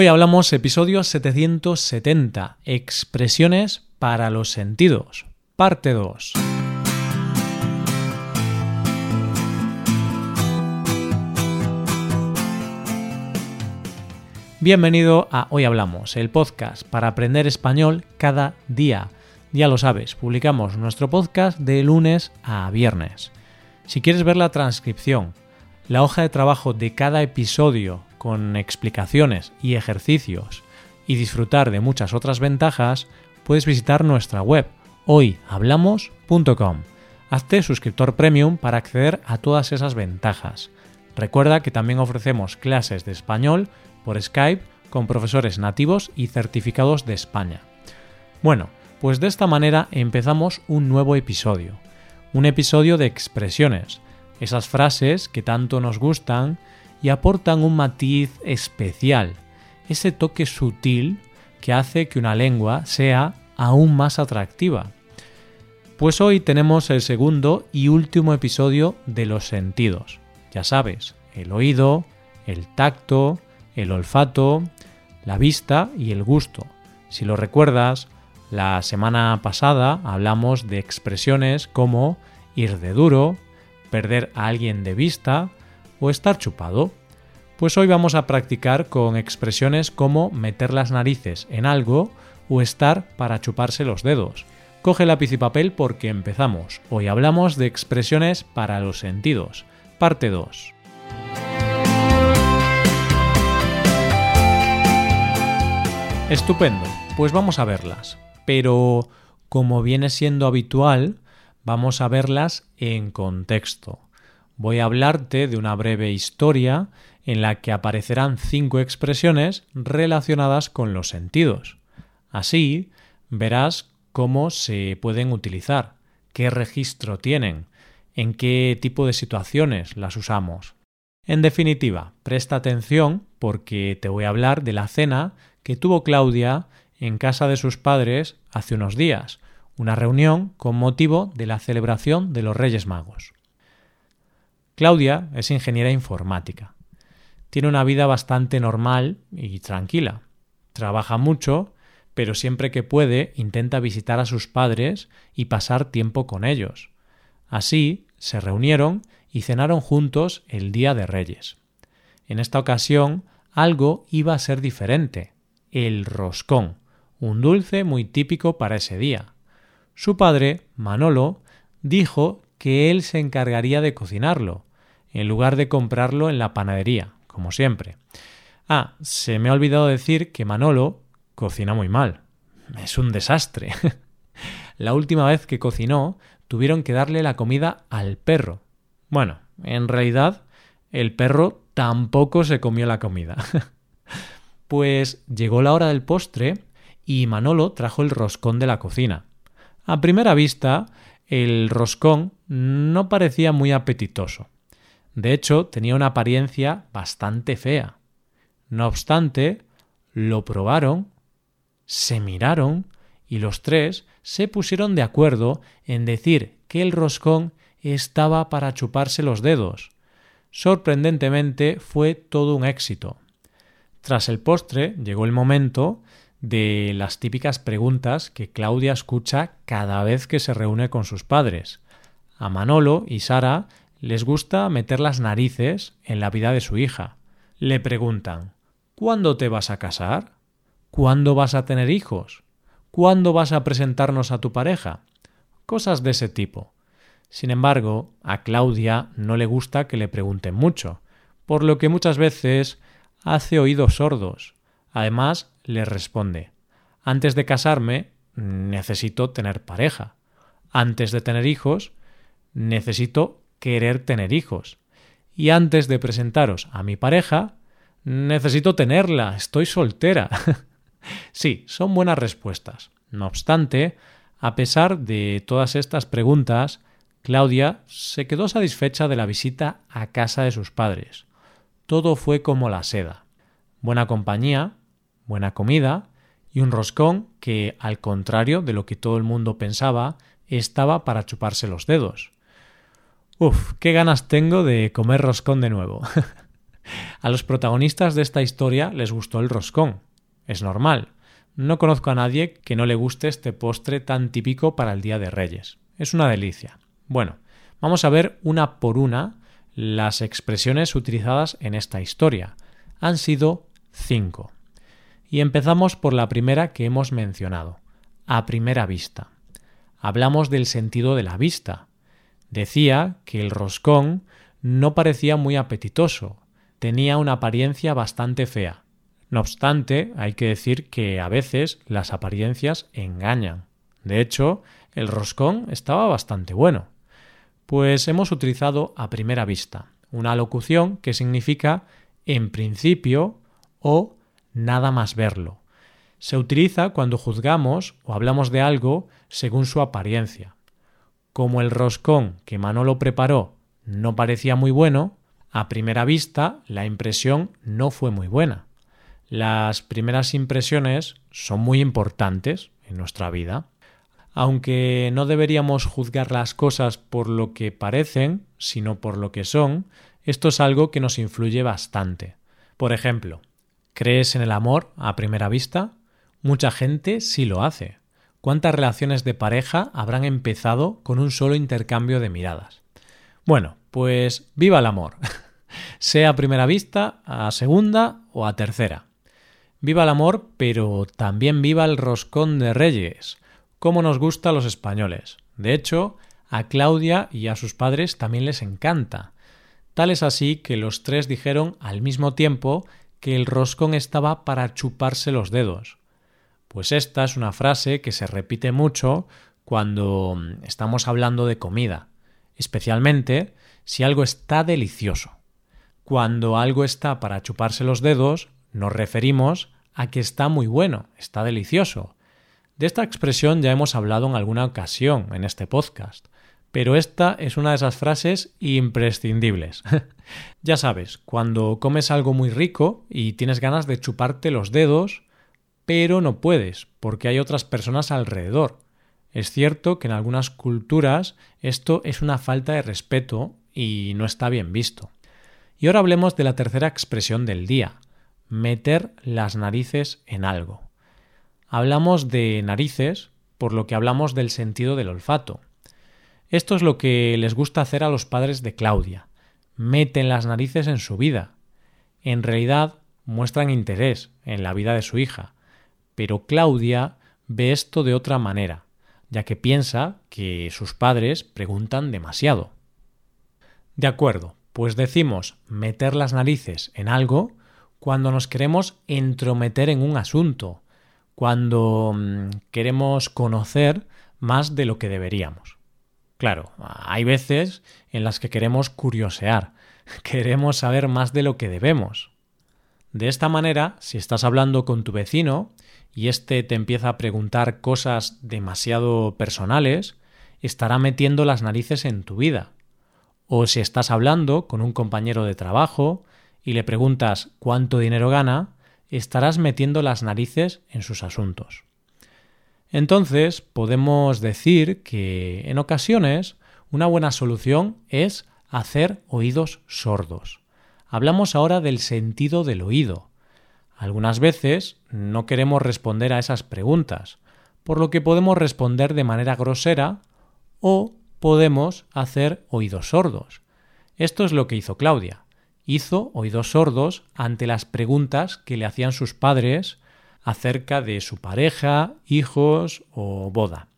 Hoy hablamos episodio 770, expresiones para los sentidos, parte 2. Bienvenido a Hoy Hablamos, el podcast para aprender español cada día. Ya lo sabes, publicamos nuestro podcast de lunes a viernes. Si quieres ver la transcripción, la hoja de trabajo de cada episodio con explicaciones y ejercicios y disfrutar de muchas otras ventajas, puedes visitar nuestra web hoyhablamos.com. Hazte suscriptor premium para acceder a todas esas ventajas. Recuerda que también ofrecemos clases de español por Skype con profesores nativos y certificados de España. Bueno, pues de esta manera empezamos un nuevo episodio. Un episodio de expresiones, esas frases que tanto nos gustan y aportan un matiz especial, ese toque sutil que hace que una lengua sea aún más atractiva. Pues hoy tenemos el segundo y último episodio de los sentidos. Ya sabes, el oído, el tacto, el olfato, la vista y el gusto. Si lo recuerdas, la semana pasada hablamos de expresiones como ir de duro, perder a alguien de vista o estar chupado. Pues hoy vamos a practicar con expresiones como meter las narices en algo o estar para chuparse los dedos. Coge lápiz y papel porque empezamos. Hoy hablamos de expresiones para los sentidos. Parte 2. Estupendo, pues vamos a verlas. Pero, como viene siendo habitual, vamos a verlas en contexto voy a hablarte de una breve historia en la que aparecerán cinco expresiones relacionadas con los sentidos. Así verás cómo se pueden utilizar, qué registro tienen, en qué tipo de situaciones las usamos. En definitiva, presta atención porque te voy a hablar de la cena que tuvo Claudia en casa de sus padres hace unos días, una reunión con motivo de la celebración de los Reyes Magos. Claudia es ingeniera informática. Tiene una vida bastante normal y tranquila. Trabaja mucho, pero siempre que puede intenta visitar a sus padres y pasar tiempo con ellos. Así se reunieron y cenaron juntos el Día de Reyes. En esta ocasión algo iba a ser diferente, el roscón, un dulce muy típico para ese día. Su padre, Manolo, dijo que él se encargaría de cocinarlo, en lugar de comprarlo en la panadería, como siempre. Ah, se me ha olvidado decir que Manolo cocina muy mal. Es un desastre. la última vez que cocinó tuvieron que darle la comida al perro. Bueno, en realidad el perro tampoco se comió la comida. pues llegó la hora del postre y Manolo trajo el roscón de la cocina. A primera vista, el roscón no parecía muy apetitoso. De hecho, tenía una apariencia bastante fea. No obstante, lo probaron, se miraron y los tres se pusieron de acuerdo en decir que el roscón estaba para chuparse los dedos. Sorprendentemente fue todo un éxito. Tras el postre llegó el momento de las típicas preguntas que Claudia escucha cada vez que se reúne con sus padres. A Manolo y Sara les gusta meter las narices en la vida de su hija. Le preguntan ¿Cuándo te vas a casar? ¿Cuándo vas a tener hijos? ¿Cuándo vas a presentarnos a tu pareja? Cosas de ese tipo. Sin embargo, a Claudia no le gusta que le pregunten mucho, por lo que muchas veces hace oídos sordos. Además, le responde Antes de casarme, necesito tener pareja. Antes de tener hijos, necesito querer tener hijos. Y antes de presentaros a mi pareja, necesito tenerla, estoy soltera. sí, son buenas respuestas. No obstante, a pesar de todas estas preguntas, Claudia se quedó satisfecha de la visita a casa de sus padres. Todo fue como la seda. Buena compañía, buena comida y un roscón que, al contrario de lo que todo el mundo pensaba, estaba para chuparse los dedos. Uf, qué ganas tengo de comer roscón de nuevo. a los protagonistas de esta historia les gustó el roscón. Es normal. No conozco a nadie que no le guste este postre tan típico para el Día de Reyes. Es una delicia. Bueno, vamos a ver una por una las expresiones utilizadas en esta historia. Han sido cinco. Y empezamos por la primera que hemos mencionado, a primera vista. Hablamos del sentido de la vista. Decía que el roscón no parecía muy apetitoso, tenía una apariencia bastante fea. No obstante, hay que decir que a veces las apariencias engañan. De hecho, el roscón estaba bastante bueno. Pues hemos utilizado a primera vista, una locución que significa en principio o nada más verlo. Se utiliza cuando juzgamos o hablamos de algo según su apariencia. Como el roscón que Manolo preparó no parecía muy bueno, a primera vista la impresión no fue muy buena. Las primeras impresiones son muy importantes en nuestra vida. Aunque no deberíamos juzgar las cosas por lo que parecen, sino por lo que son, esto es algo que nos influye bastante. Por ejemplo, ¿crees en el amor a primera vista? Mucha gente sí lo hace. ¿Cuántas relaciones de pareja habrán empezado con un solo intercambio de miradas? Bueno, pues viva el amor, sea a primera vista, a segunda o a tercera. Viva el amor, pero también viva el roscón de reyes, como nos gusta a los españoles. De hecho, a Claudia y a sus padres también les encanta. Tal es así que los tres dijeron al mismo tiempo que el roscón estaba para chuparse los dedos. Pues esta es una frase que se repite mucho cuando estamos hablando de comida especialmente si algo está delicioso. Cuando algo está para chuparse los dedos, nos referimos a que está muy bueno, está delicioso. De esta expresión ya hemos hablado en alguna ocasión en este podcast, pero esta es una de esas frases imprescindibles. ya sabes, cuando comes algo muy rico y tienes ganas de chuparte los dedos, pero no puedes, porque hay otras personas alrededor. Es cierto que en algunas culturas esto es una falta de respeto y no está bien visto. Y ahora hablemos de la tercera expresión del día, meter las narices en algo. Hablamos de narices por lo que hablamos del sentido del olfato. Esto es lo que les gusta hacer a los padres de Claudia. Meten las narices en su vida. En realidad muestran interés en la vida de su hija. Pero Claudia ve esto de otra manera ya que piensa que sus padres preguntan demasiado. De acuerdo, pues decimos meter las narices en algo cuando nos queremos entrometer en un asunto, cuando mm, queremos conocer más de lo que deberíamos. Claro, hay veces en las que queremos curiosear, queremos saber más de lo que debemos. De esta manera, si estás hablando con tu vecino y éste te empieza a preguntar cosas demasiado personales, estará metiendo las narices en tu vida. O si estás hablando con un compañero de trabajo y le preguntas cuánto dinero gana, estarás metiendo las narices en sus asuntos. Entonces, podemos decir que en ocasiones una buena solución es hacer oídos sordos. Hablamos ahora del sentido del oído, algunas veces no queremos responder a esas preguntas, por lo que podemos responder de manera grosera o podemos hacer oídos sordos. Esto es lo que hizo Claudia. Hizo oídos sordos ante las preguntas que le hacían sus padres acerca de su pareja, hijos o boda.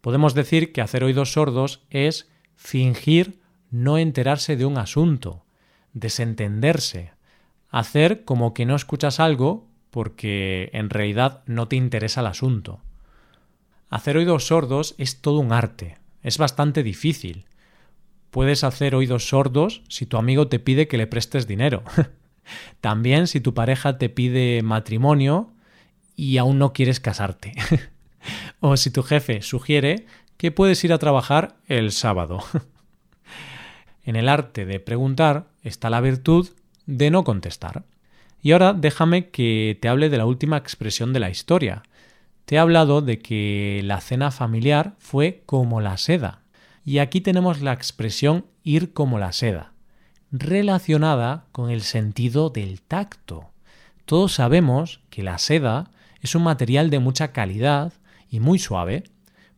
Podemos decir que hacer oídos sordos es fingir no enterarse de un asunto, desentenderse, hacer como que no escuchas algo porque en realidad no te interesa el asunto. Hacer oídos sordos es todo un arte, es bastante difícil. Puedes hacer oídos sordos si tu amigo te pide que le prestes dinero. También si tu pareja te pide matrimonio y aún no quieres casarte. o si tu jefe sugiere que puedes ir a trabajar el sábado. en el arte de preguntar está la virtud de no contestar. Y ahora déjame que te hable de la última expresión de la historia. Te he hablado de que la cena familiar fue como la seda. Y aquí tenemos la expresión ir como la seda. relacionada con el sentido del tacto. Todos sabemos que la seda es un material de mucha calidad y muy suave,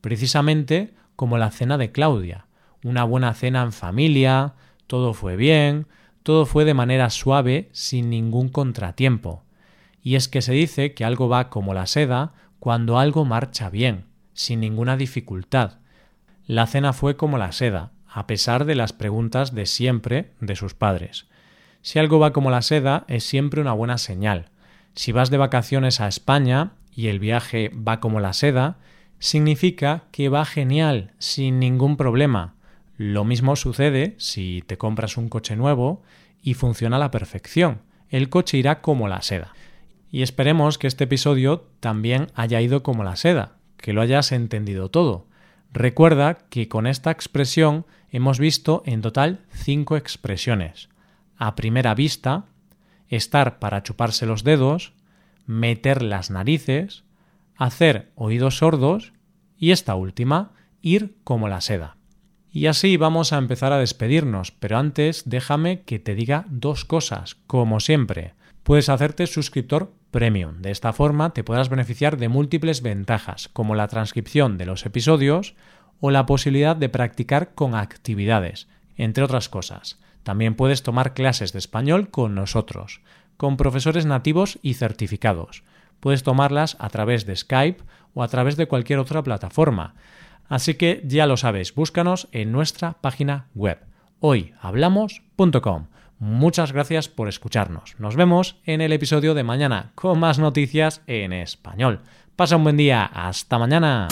precisamente como la cena de Claudia. Una buena cena en familia, todo fue bien, todo fue de manera suave, sin ningún contratiempo. Y es que se dice que algo va como la seda cuando algo marcha bien, sin ninguna dificultad. La cena fue como la seda, a pesar de las preguntas de siempre de sus padres. Si algo va como la seda, es siempre una buena señal. Si vas de vacaciones a España y el viaje va como la seda, significa que va genial, sin ningún problema. Lo mismo sucede si te compras un coche nuevo y funciona a la perfección. El coche irá como la seda. Y esperemos que este episodio también haya ido como la seda, que lo hayas entendido todo. Recuerda que con esta expresión hemos visto en total cinco expresiones. A primera vista, estar para chuparse los dedos, meter las narices, hacer oídos sordos y esta última, ir como la seda. Y así vamos a empezar a despedirnos, pero antes déjame que te diga dos cosas, como siempre. Puedes hacerte suscriptor premium. De esta forma te podrás beneficiar de múltiples ventajas, como la transcripción de los episodios o la posibilidad de practicar con actividades, entre otras cosas. También puedes tomar clases de español con nosotros, con profesores nativos y certificados. Puedes tomarlas a través de Skype o a través de cualquier otra plataforma. Así que ya lo sabes, búscanos en nuestra página web hoyhablamos.com. Muchas gracias por escucharnos. Nos vemos en el episodio de mañana con más noticias en español. Pasa un buen día. Hasta mañana.